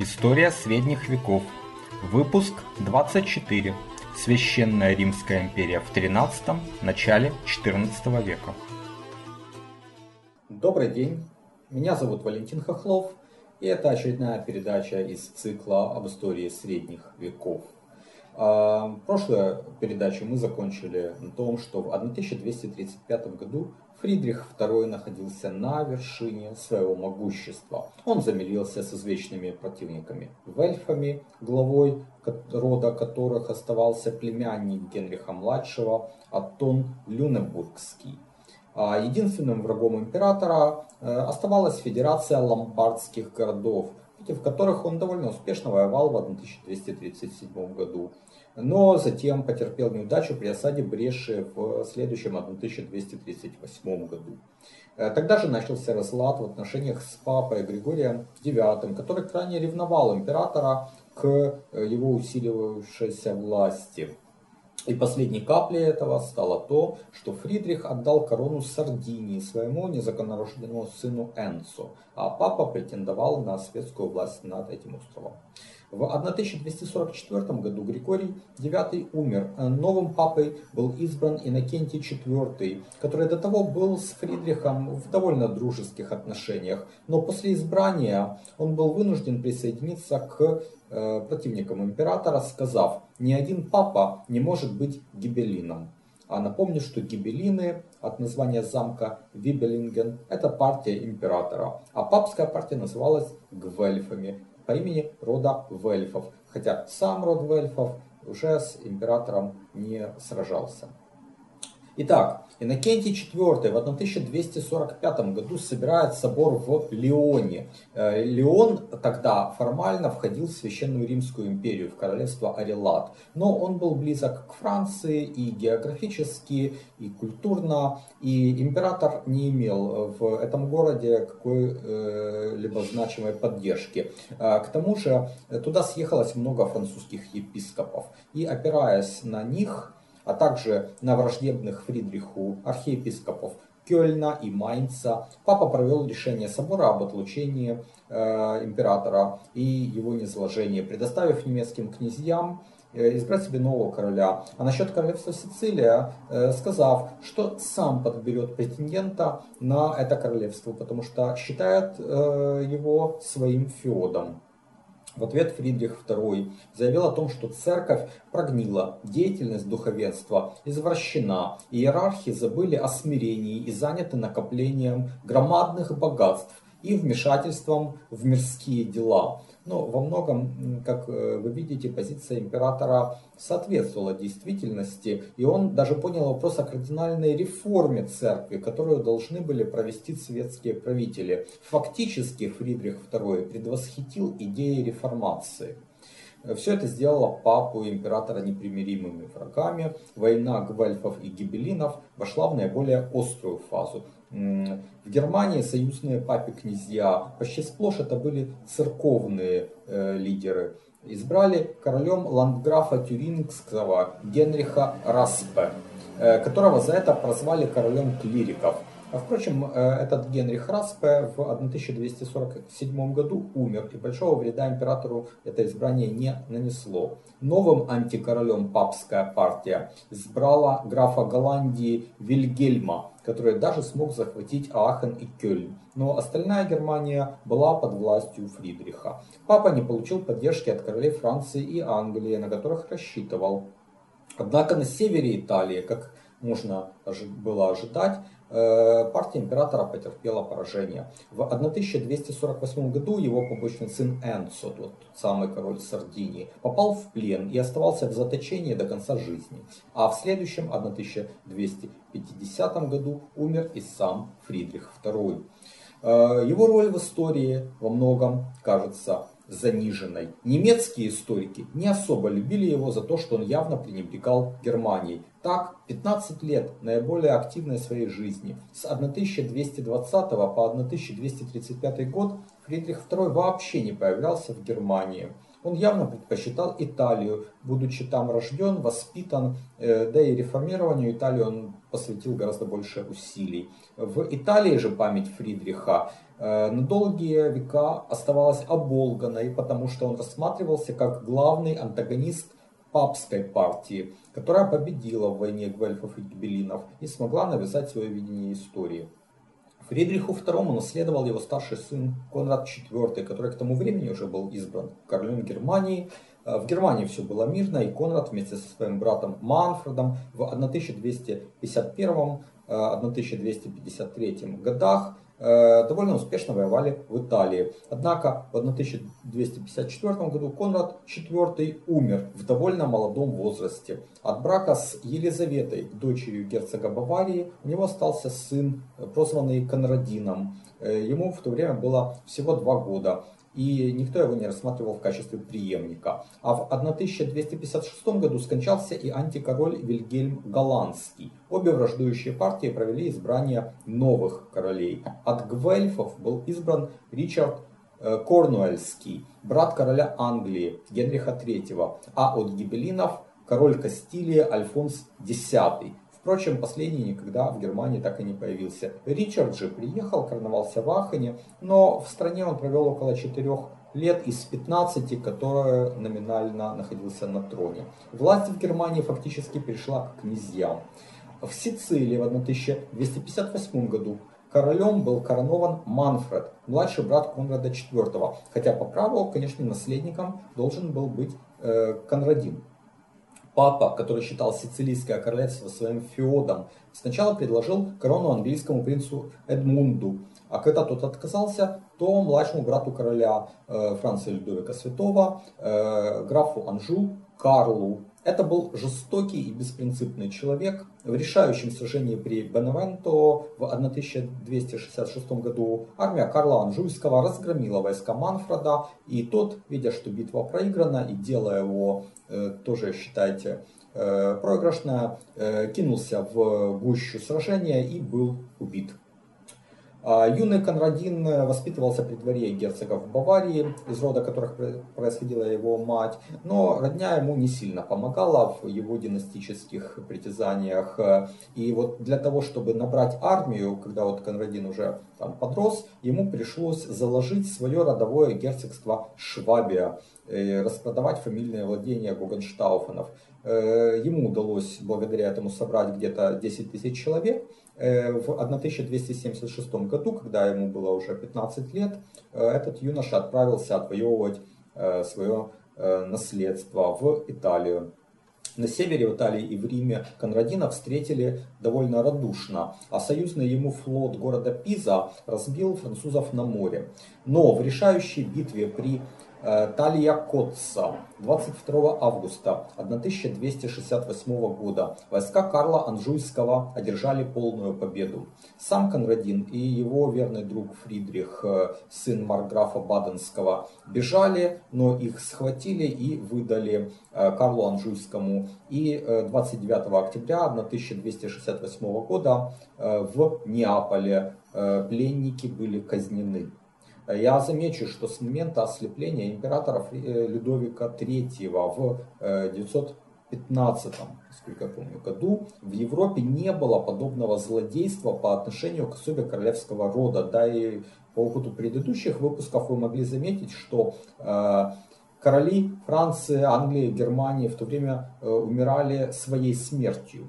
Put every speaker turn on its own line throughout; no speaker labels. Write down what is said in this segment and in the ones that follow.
История средних веков. Выпуск 24. Священная Римская империя в 13 начале 14 века.
Добрый день, меня зовут Валентин Хохлов, и это очередная передача из цикла об истории средних веков. А, прошлую передачу мы закончили на том, что в 1235 году Фридрих II находился на вершине своего могущества. Он замирился с извечными противниками вельфами, главой рода которых оставался племянник Генриха-младшего Аттон Люнебургский. А единственным врагом императора э, оставалась Федерация ломбардских городов, против которых он довольно успешно воевал в 1237 году но затем потерпел неудачу при осаде Бреши в следующем 1238 году. Э, тогда же начался разлад в отношениях с папой Григорием IX, который крайне ревновал императора к э, его усиливавшейся власти. И последней каплей этого стало то, что Фридрих отдал корону Сардинии своему незаконнорожденному сыну Энцу, а папа претендовал на светскую власть над этим островом. В 1244 году Григорий IX умер. Новым папой был избран Иннокентий IV, который до того был с Фридрихом в довольно дружеских отношениях. Но после избрания он был вынужден присоединиться к Э, противником императора, сказав, ни один папа не может быть гибелином. А напомню, что гибелины от названия замка Вибелинген – это партия императора. А папская партия называлась Гвельфами по имени рода Вельфов. Хотя сам род Вельфов уже с императором не сражался. Итак, Иннокентий IV в 1245 году собирает собор в Лионе. Э, Лион тогда формально входил в Священную Римскую империю, в королевство Арелат. Но он был близок к Франции и географически, и культурно. И император не имел в этом городе какой-либо значимой поддержки. Э, к тому же туда съехалось много французских епископов. И опираясь на них, а также на враждебных Фридриху архиепископов Кёльна и Майнца, папа провел решение собора об отлучении э, императора и его низложении, предоставив немецким князьям э, избрать себе нового короля. А насчет королевства Сицилия, э, сказав, что сам подберет претендента на это королевство, потому что считает э, его своим феодом. В ответ Фридрих II заявил о том, что церковь прогнила, деятельность духовенства извращена, иерархи забыли о смирении и заняты накоплением громадных богатств и вмешательством в мирские дела. Но во многом, как э, вы видите, позиция императора соответствовала действительности, и он даже понял вопрос о кардинальной реформе церкви, которую должны были провести светские правители. Фактически Фридрих II предвосхитил идеи реформации. Все это сделало папу и императора непримиримыми врагами. Война гвельфов и гибелинов вошла в наиболее острую фазу. В Германии союзные папе князья почти сплошь это были церковные э, лидеры. Избрали королем ландграфа Тюрингского Генриха Распе, э, которого за это прозвали королем клириков. А впрочем, э, этот Генрих Распе в 1247 году умер, и большого вреда императору это избрание не нанесло. Новым антикоролем папская партия избрала графа Голландии Вильгельма, который даже смог захватить Аахен и Кёльн. Но остальная Германия была под властью Фридриха. Папа не получил поддержки от королей Франции и Англии, на которых рассчитывал. Однако на севере Италии, как можно было ожидать, Э, партия императора потерпела поражение. В 1248 году его побочный сын Энцо, тот самый король Сардинии, попал в плен и оставался в заточении до конца жизни. А в следующем, 1250 году, умер и сам Фридрих II. Э, его роль в истории во многом кажется заниженной. Немецкие историки не особо любили его за то, что он явно пренебрегал Германией. Так, 15 лет наиболее активной своей жизни, с 1220 по 1235 год, Фридрих II вообще не появлялся в Германии. Он явно предпочитал Италию, будучи там рожден, воспитан, э, да и реформированию Италии он посвятил гораздо больше усилий. В Италии же память Фридриха на долгие века оставалась оболганной, потому что он рассматривался как главный антагонист папской партии, которая победила в войне гвельфов и гибелинов и смогла навязать свое видение истории. Фридриху II наследовал его старший сын Конрад IV, который к тому времени уже был избран королем Германии. Э, в Германии все было мирно, и Конрад вместе со своим братом Манфредом в 1251-1253 годах Э, довольно успешно воевали в Италии. Однако в 1254 году Конрад IV умер в довольно молодом возрасте. От брака с Елизаветой, дочерью герцога Баварии, у него остался сын, прозванный Конрадином. Э, ему в то время было всего два года и никто его не рассматривал в качестве преемника. А в 1256 году скончался и антикороль Вильгельм Голландский. Обе враждующие партии провели избрание новых королей. От гвельфов был избран Ричард э, Корнуэльский, брат короля Англии Генриха III, а от гибелинов король Кастилии Альфонс X. Впрочем, последний никогда в Германии так и не появился. Ричард же приехал, короновался в Ахене, но в стране он провел около четырех лет из 15, которые номинально находился на троне. Власть в Германии фактически перешла к князьям. В Сицилии в 1258 году королем был коронован Манфред, младший брат Конрада IV, хотя по праву, конечно, наследником должен был быть э, Конрадин. Папа, который считал Сицилийское королевство своим феодом, сначала предложил корону английскому принцу Эдмунду, а когда тот отказался, то младшему брату короля э, Франца Людовика Святого, э, графу Анжу, Карлу это был жестокий и беспринципный человек. В решающем сражении при Беневенто в 1266 году армия Карла Анжуйского разгромила войска Манфреда, и тот, видя, что битва проиграна, и делая его э, тоже, считайте, э, проигрышная, э, кинулся в гущу сражения и был убит. А юный Конрадин э, воспитывался при дворе герцогов Баварии, из рода которых происходила его мать, но родня ему не сильно помогала в его династических притязаниях. И вот для того, чтобы набрать армию, когда вот Конрадин уже там подрос, ему пришлось заложить свое родовое герцогство Швабия, э, распродавать фамильные владения Гогенштауфенов. Э, ему удалось благодаря этому собрать где-то 10 тысяч человек, в 1276 году, когда ему было уже 15 лет, э, этот юноша отправился отвоевывать э, свое наследство в Италию. На севере в Италии и в Риме Конрадина встретили довольно радушно, а союзный ему флот города Пиза разбил французов на море. Но в решающей битве при Э, Талия Котца 22 августа 1268 года войска Карла Анжуйского одержали полную победу. Сам Конрадин и его верный друг Фридрих, э, сын марграфа Баденского, бежали, но их схватили и выдали э, Карлу Анжуйскому. И 29 октября 1268 года в Неаполе пленники были казнены. Я замечу, что с момента ослепления императора э, Людовика III в 915 э, сколько я помню, году в Европе не было подобного злодейства по отношению к особе королевского рода. Да и по опыту предыдущих выпусков вы могли заметить, что э, короли Франции, Англии, Германии в то время умирали своей смертью.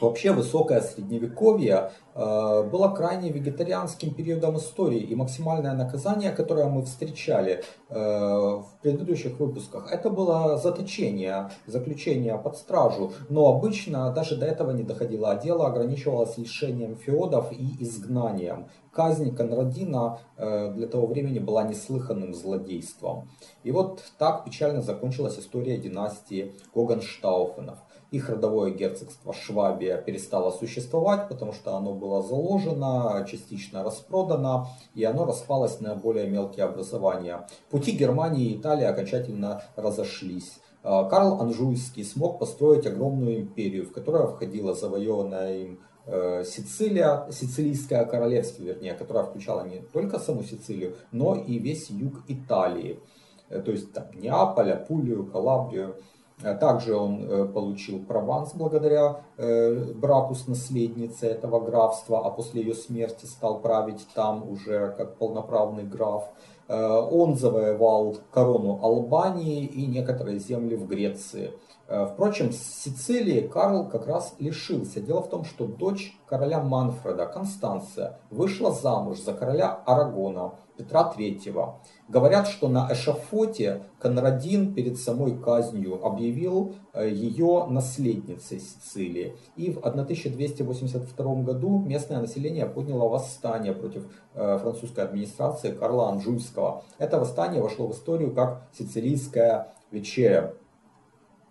Вообще высокое средневековье э, было крайне вегетарианским периодом истории, и максимальное наказание, которое мы встречали э, в предыдущих выпусках, это было заточение, заключение под стражу. Но обычно даже до этого не доходило, а дело ограничивалось лишением феодов и изгнанием. Казнь Конрадина э, для того времени была неслыханным злодейством. И вот так печально закончилась история династии Гогенштауфенов их родовое герцогство Швабия перестало существовать, потому что оно было заложено, частично распродано, и оно распалось на более мелкие образования. Пути Германии и Италии окончательно разошлись. А, Карл Анжуйский смог построить огромную империю, в которую входила завоеванная им э, Сицилия, Сицилийское королевство, вернее, которое включало не только саму Сицилию, но и весь юг Италии. то есть там, Неаполь, Апулию, Калабрию. Также он получил Прованс благодаря браку с наследницей этого графства, а после ее смерти стал править там уже как полноправный граф. Он завоевал корону Албании и некоторые земли в Греции. Э, впрочем, с Сицилии Карл как раз лишился. Дело в том, что дочь короля Манфреда, Констанция, вышла замуж за короля Арагона, Петра III. Говорят, что на эшафоте Конрадин перед самой казнью объявил э, ее наследницей Сицилии. И в 1282 году местное население подняло восстание против э, французской администрации Карла Анжуйского. Это восстание вошло в историю как сицилийская вечеря.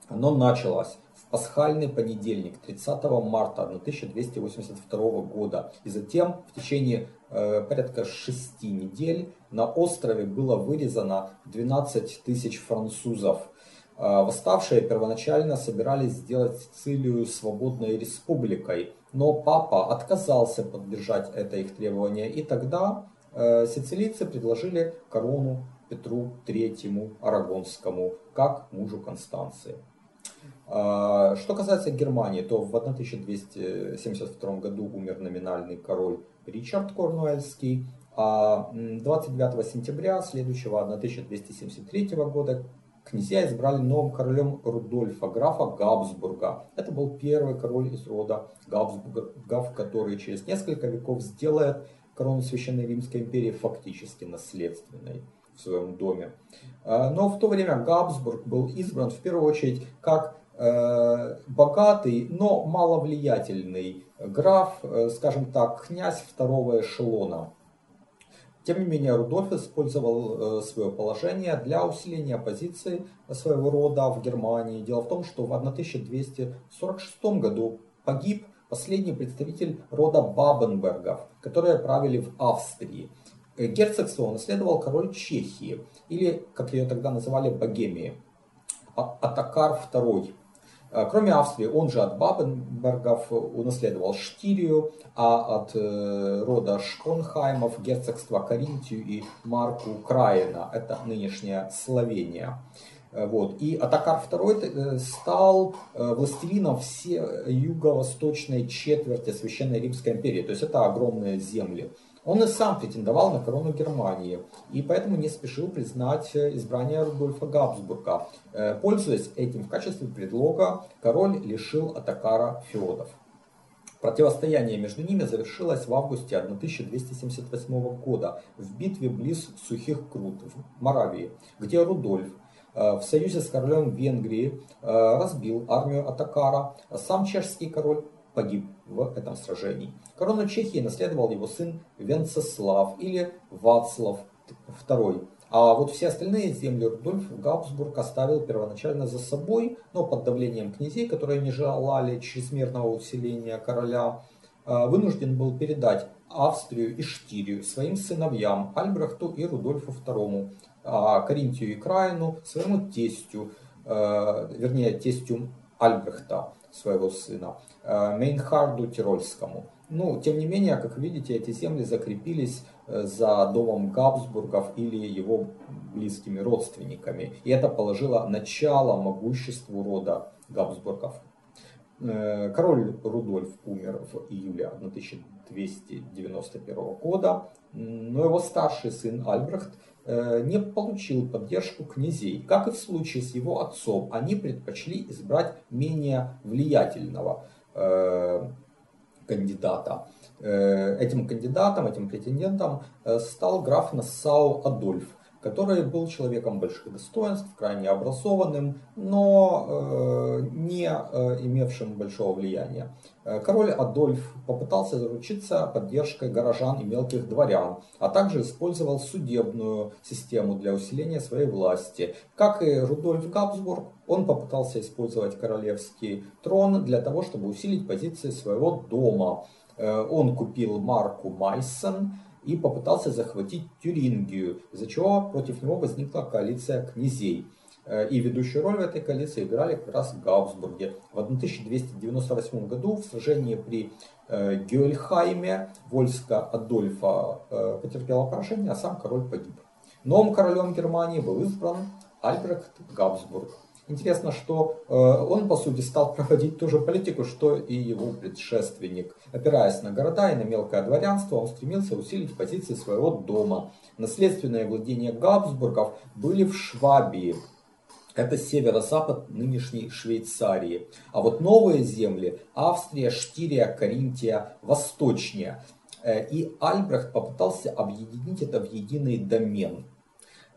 Оно началось пасхальный понедельник, 30 марта 1282 года. И затем в течение э, порядка шести недель на острове было вырезано 12 тысяч французов. Э, восставшие первоначально собирались сделать Сицилию свободной республикой, но папа отказался поддержать это их требование, и тогда э, сицилийцы предложили корону Петру III Арагонскому как мужу Констанции. А, что касается Германии, то в 1272 году умер номинальный король Ричард Корнуэльский, а 29 сентября следующего 1273 года князья избрали новым королем Рудольфа, графа Габсбурга. Это был первый король из рода Габсбургов, который через несколько веков сделает корону Священной Римской империи фактически наследственной в своем доме. А, но в то время Габсбург был избран в первую очередь как богатый, но маловлиятельный граф, э, скажем так, князь второго эшелона. Тем не менее, Рудольф использовал э, свое положение для усиления позиции своего рода в Германии. Дело в том, что в 1246 году погиб последний представитель рода Бабенбергов, которые правили в Австрии. Герцогство наследовал король Чехии, или, как ее тогда называли, Богемии, а-, Атакар II. Э, кроме Австрии, он же от Бабенбергов унаследовал Штирию, а от э, рода Шкронхаймов герцогство Каринтию и Марку Краина, это нынешняя Словения. Э, вот. И Атакар II стал властелином всей юго-восточной четверти Священной Римской империи, то есть это огромные земли. Он и сам претендовал на корону Германии, и поэтому не спешил признать э, избрание Рудольфа Габсбурга. Э, пользуясь этим в качестве предлога, король лишил Атакара феодов. Противостояние между ними завершилось в августе 1278 года в битве близ Сухих Крут в Моравии, где Рудольф э, в союзе с королем Венгрии разбил армию Атакара, сам чешский король погиб в этом сражении. Корону Чехии наследовал его сын Венцеслав или Вацлав II. А вот все остальные земли Рудольф Габсбург оставил первоначально за собой, но под давлением князей, которые не желали чрезмерного усиления короля, а, вынужден был передать Австрию и Штирию своим сыновьям Альбрехту и Рудольфу II, а Каринтию и Краину своему тестю, а, вернее тестю Альбрехта, своего сына, Мейнхарду Тирольскому. Ну, тем не менее, как видите, эти земли закрепились э, за домом Габсбургов или его близкими родственниками. И это положило начало могуществу рода Габсбургов. Э, король Рудольф умер в июле 1291 года, но его старший сын Альбрехт э, не получил поддержку князей. Как и в случае с его отцом, они предпочли избрать менее влиятельного кандидата. Э, этим кандидатом, этим претендентом э, стал граф Нассау Адольф, который был человеком больших достоинств, крайне образованным, но э, не имевшим большого влияния. Король Адольф попытался заручиться поддержкой горожан и мелких дворян, а также использовал судебную систему для усиления своей власти. Как и Рудольф Габсбург, он попытался использовать королевский трон для того, чтобы усилить позиции своего дома. Э, он купил марку Майсон и попытался захватить Тюрингию, из-за чего против него возникла коалиция князей. Э, и ведущую роль в этой коалиции играли как раз Габсбурги. В 1298 году в сражении при э, Гюэльхайме войско Адольфа потерпело поражение, а сам король погиб. Новым королем Германии был избран Альбрехт Габсбург. Интересно, что э, он, по сути, стал проводить ту же политику, что и его предшественник. Опираясь на города и на мелкое дворянство, он стремился усилить позиции своего дома. Наследственные владения Габсбургов были в Швабии, это северо-запад нынешней Швейцарии. А вот новые земли Австрия, Штирия, Каринтия, восточнее. Э, и Альбрехт попытался объединить это в единый домен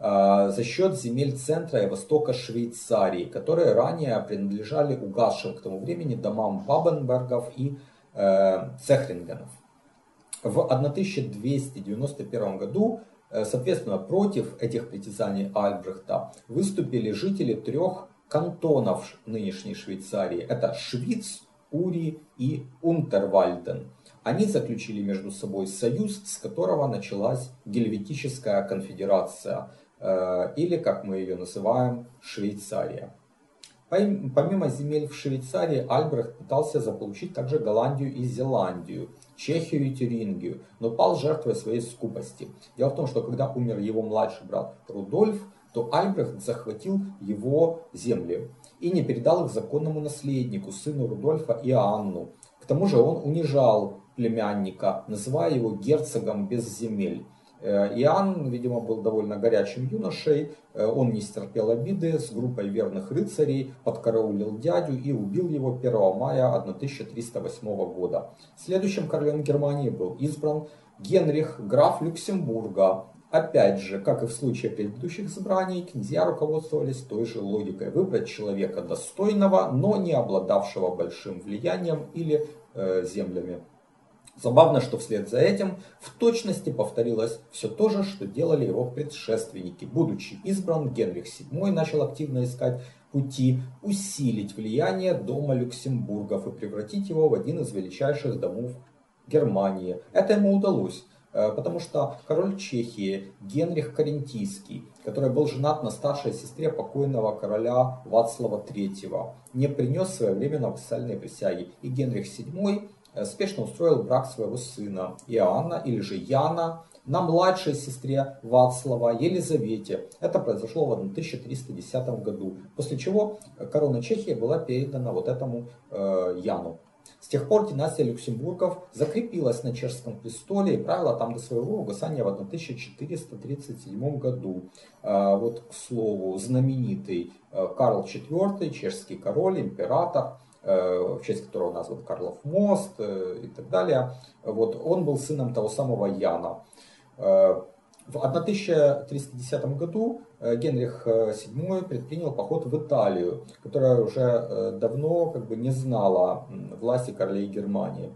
за счет земель центра и востока Швейцарии, которые ранее принадлежали угасшим к тому времени домам Бабенбергов и э, Цехрингенов. В 1291 году Э, соответственно, против этих притязаний Альбрехта выступили жители трех кантонов нынешней Швейцарии. Это Швиц, Ури и Унтервальден. Они заключили между собой союз, с которого началась Гельветическая конфедерация, или, как мы ее называем, Швейцария. Помимо земель в Швейцарии, Альбрехт пытался заполучить также Голландию и Зеландию. Чехию и Тюрингию, но пал жертвой своей скупости. Дело в том, что когда умер его младший брат Рудольф, то Альбрехт захватил его земли и не передал их законному наследнику, сыну Рудольфа Иоанну. К тому же он унижал племянника, называя его герцогом без земель. Э, Иоанн, видимо, был довольно горячим юношей, э, он не стерпел обиды, с группой верных рыцарей подкараулил дядю и убил его 1 мая 1308 года. Следующим королем Германии был избран Генрих, граф Люксембурга. Опять же, как и в случае предыдущих собраний, князья руководствовались той же логикой. Выбрать человека достойного, но не обладавшего большим влиянием или э, землями. Забавно, что вслед за этим в точности повторилось все то же, что делали его предшественники. Будучи избран, Генрих VII начал активно искать пути усилить влияние дома Люксембургов и превратить его в один из величайших домов Германии. Это ему удалось, э, потому что король Чехии Генрих Карентийский, который был женат на старшей сестре покойного короля Вацлава III, не принес своевременно официальной присяги. И Генрих VII спешно устроил брак своего сына Иоанна или же Яна на младшей сестре Вацлава Елизавете. Это произошло в 1310 году, после чего корона Чехии была передана вот этому э, Яну. С тех пор династия Люксембургов закрепилась на чешском престоле и правила там до своего угасания в 1437 году. Э, вот, к слову, знаменитый э, Карл IV, чешский король, император, Э, в честь которого назван Карлов мост э, и так далее. Вот, он был сыном того самого Яна. Э, в 1310 году Генрих VII предпринял поход в Италию, которая уже давно как бы не знала власти королей Германии.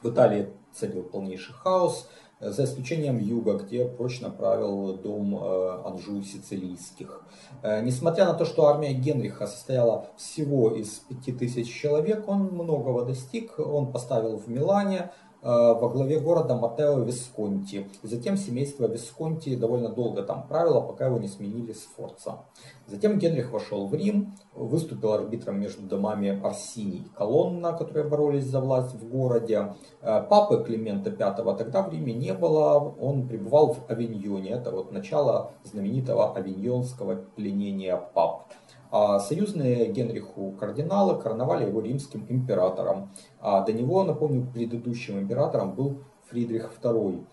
В Италии царил полнейший хаос, за исключением юга, где прочно правил дом э, Анжу Сицилийских. Э, несмотря на то, что армия Генриха состояла всего из 5000 человек, он многого достиг. Он поставил в Милане во главе города Матео Висконти. Затем семейство Висконти довольно долго там правило, пока его не сменили с Форца. Затем Генрих вошел в Рим, выступил арбитром между домами Арсиний и Колонна, которые боролись за власть в городе. Э, папы Климента V тогда в Риме не было, он пребывал в Авиньоне. Это вот начало знаменитого авиньонского пленения пап. А союзные Генриху кардиналы короновали его римским императором. А до него, напомню, предыдущим императором был Фридрих II.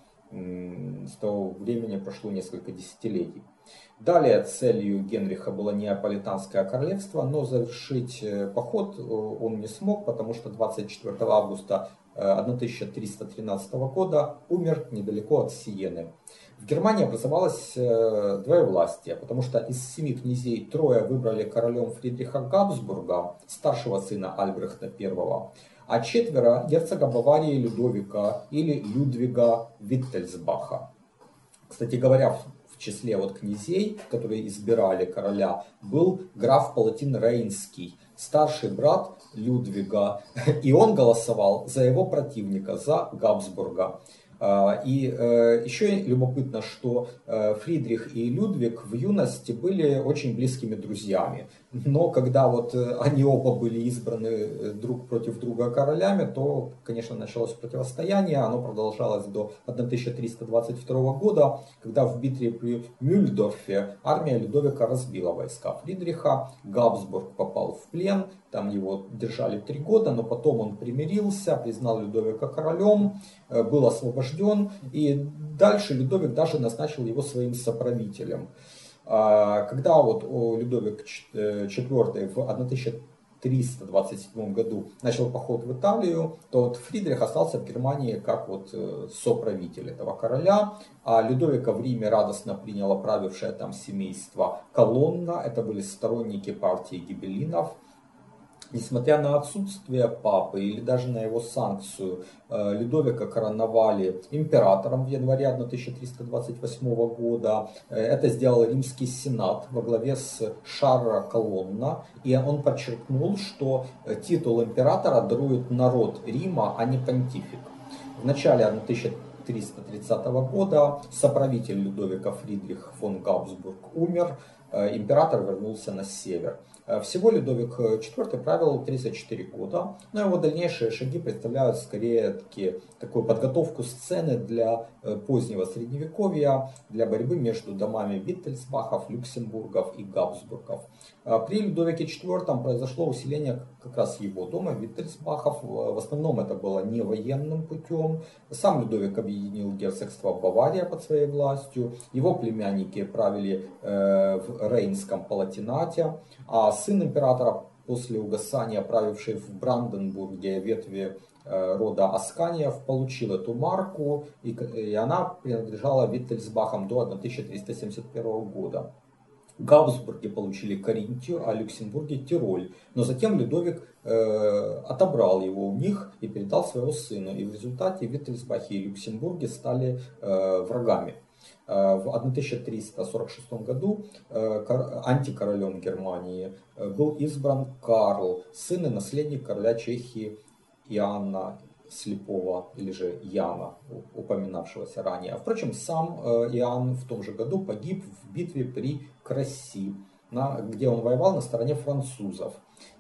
С того времени прошло несколько десятилетий. Далее целью Генриха было Неаполитанское королевство, но завершить э, поход э, он не смог, потому что 24 августа 1313 э, года умер недалеко от Сиены. В Германии образовалось э, двоевластие, потому что из семи князей трое выбрали королем Фридриха Габсбурга, старшего сына Альбрехта I, а четверо герцога Баварии Людовика или Людвига Виттельсбаха. Кстати говоря, в числе вот князей, которые избирали короля, был граф Палатин Рейнский, старший брат Людвига, и он голосовал за его противника, за Габсбурга. А, и э, еще любопытно, что Фридрих и Людвиг в юности были очень близкими друзьями. Но когда вот они оба были избраны друг против друга королями, то, конечно, началось противостояние. Оно продолжалось до 1322 года, когда в битве при Мюльдорфе армия Людовика разбила войска Фридриха. Габсбург попал в плен, там его держали три года, но потом он примирился, признал Людовика королем, э, был освобожден, и дальше Людовик даже назначил его своим соправителем. А, когда вот Людовик IV э, в 1327 году начал поход в Италию, то вот Фридрих остался в Германии как вот э, соправитель этого короля, а Людовика в Риме радостно приняло правившее там семейство Колонна, это были сторонники партии гибелинов, Несмотря на отсутствие папы или даже на его санкцию, э, Людовика короновали императором в январе 1328 года. Э, это сделал римский сенат во главе с Шарра Колонна. И он подчеркнул, что титул императора дарует народ Рима, а не понтифик. В начале 1330 года соправитель Людовика Фридрих фон Габсбург умер, э, император вернулся на север. Э, всего Людовик IV правил 34 года, но его дальнейшие шаги представляют скорее такие, такую подготовку сцены для э, позднего средневековья, для борьбы между домами Виттельсбахов, Люксембургов и Габсбургов. Э, при Людовике IV произошло усиление как раз его дома, Виттельсбахов. В основном это было не военным путем. Сам Людовик объединил герцогство Бавария под своей властью. Его племянники правили в Рейнском Палатинате. А сын императора, после угасания правивший в Бранденбурге ветви э, рода Асканиев, получил эту марку, и она принадлежала Виттельсбахам до 1371 года. Габсбурги получили Каринтию, а Люксембурге Тироль. Но затем Людовик э, отобрал его у них и передал своего сыну. И в результате Виттельсбахи и Люксембурги стали э, врагами. Э, в 1346 году э, антикоролем Германии э, был избран Карл, сын и наследник короля Чехии Иоанна Слепого, или же Яна, упоминавшегося ранее. Впрочем, сам Иоанн в том же году погиб в битве при Краси, где он воевал на стороне французов.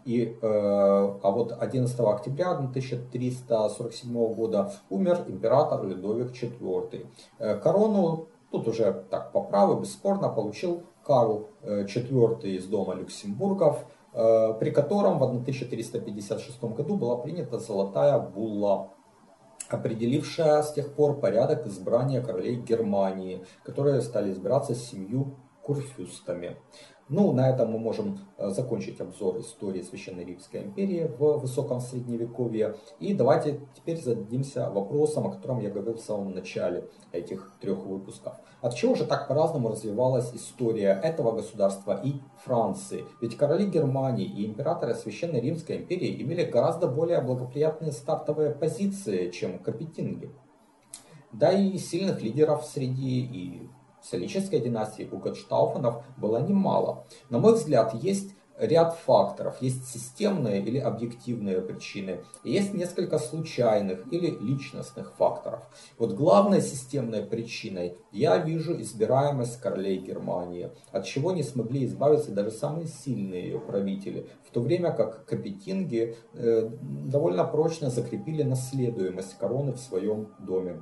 И, а вот 11 октября 1347 года умер император Людовик IV. Корону Тут уже так по праву, бесспорно, получил Карл IV э, из дома Люксембургов, э, при котором в 1356 году была принята золотая булла, определившая с тех пор порядок избрания королей Германии, которые стали избираться семью курфюстами. Ну, на этом мы можем э, закончить обзор истории Священной Римской империи в высоком средневековье. И давайте теперь зададимся вопросом, о котором я говорил в самом начале этих трех выпусков. От чего же так по-разному развивалась история этого государства и Франции? Ведь короли Германии и императоры Священной Римской империи имели гораздо более благоприятные стартовые позиции, чем капетинги. Да и сильных лидеров среди и Солической династии Гугенштауфенов было немало. На мой взгляд, есть ряд факторов. Есть системные или объективные причины, есть несколько случайных или личностных факторов. Вот главной системной причиной я вижу избираемость королей Германии, от чего не смогли избавиться даже самые сильные ее правители, в то время как капетинги э, довольно прочно закрепили наследуемость короны в своем доме.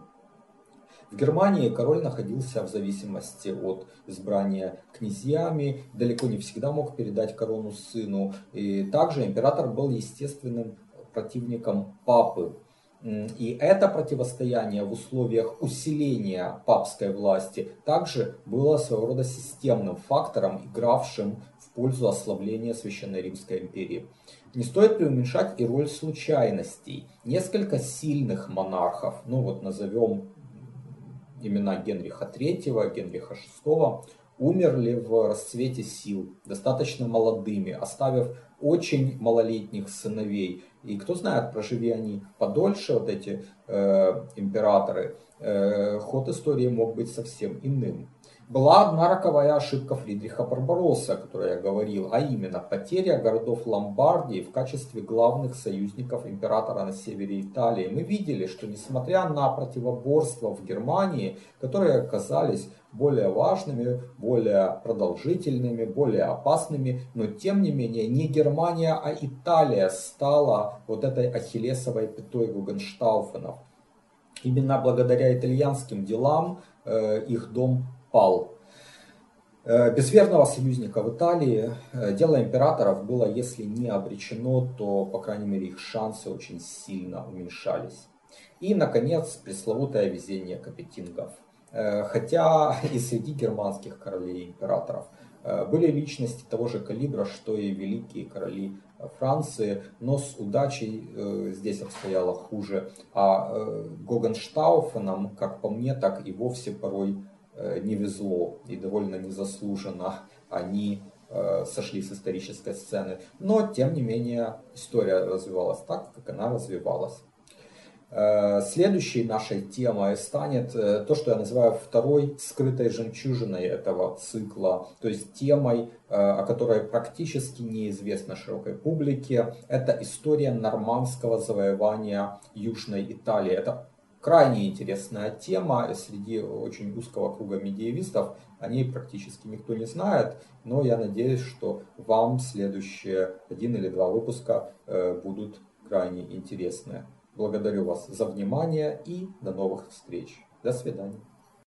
В Германии король находился в зависимости от избрания князьями, далеко не всегда мог передать корону сыну. И также император был естественным противником папы. И это противостояние в условиях усиления папской власти также было своего рода системным фактором, игравшим в пользу ослабления Священной Римской империи. Не стоит преуменьшать и роль случайностей. Несколько сильных монархов, ну вот назовем имена Генриха III, Генриха VI, умерли в расцвете сил, достаточно молодыми, оставив очень малолетних сыновей. И кто знает, проживи они подольше, вот эти э, императоры, э, ход истории мог быть совсем иным. Была одна роковая ошибка Фридриха Барбаросса, о которой я говорил, а именно потеря городов Ломбардии в качестве главных союзников императора на севере Италии. Мы видели, что несмотря на противоборство в Германии, которые оказались более важными, более продолжительными, более опасными, но тем не менее не Германия, а Италия стала вот этой ахиллесовой пятой Гугенштауфенов. Именно благодаря итальянским делам э, их дом пал. Э, без верного союзника в Италии э, дело императоров было, если не обречено, то, по крайней мере, их шансы очень сильно уменьшались. И, наконец, пресловутое везение капетингов. Э, хотя и среди германских королей и императоров были личности того же калибра, что и великие короли Франции, но с удачей здесь обстояло хуже. А Гогенштауфенам, как по мне, так и вовсе порой Э, не везло и довольно незаслуженно они э, сошли с исторической сцены. Но, тем не менее, история развивалась так, как она развивалась. Э, следующей нашей темой станет то, что я называю второй скрытой жемчужиной этого цикла, то есть темой, о которой практически неизвестно широкой публике. Это история нормандского завоевания Южной Италии. Это крайне интересная тема среди очень узкого круга медиевистов. О ней практически никто не знает, но я надеюсь, что вам следующие один или два выпуска э, будут крайне интересны. Благодарю вас за внимание и до новых встреч. До свидания.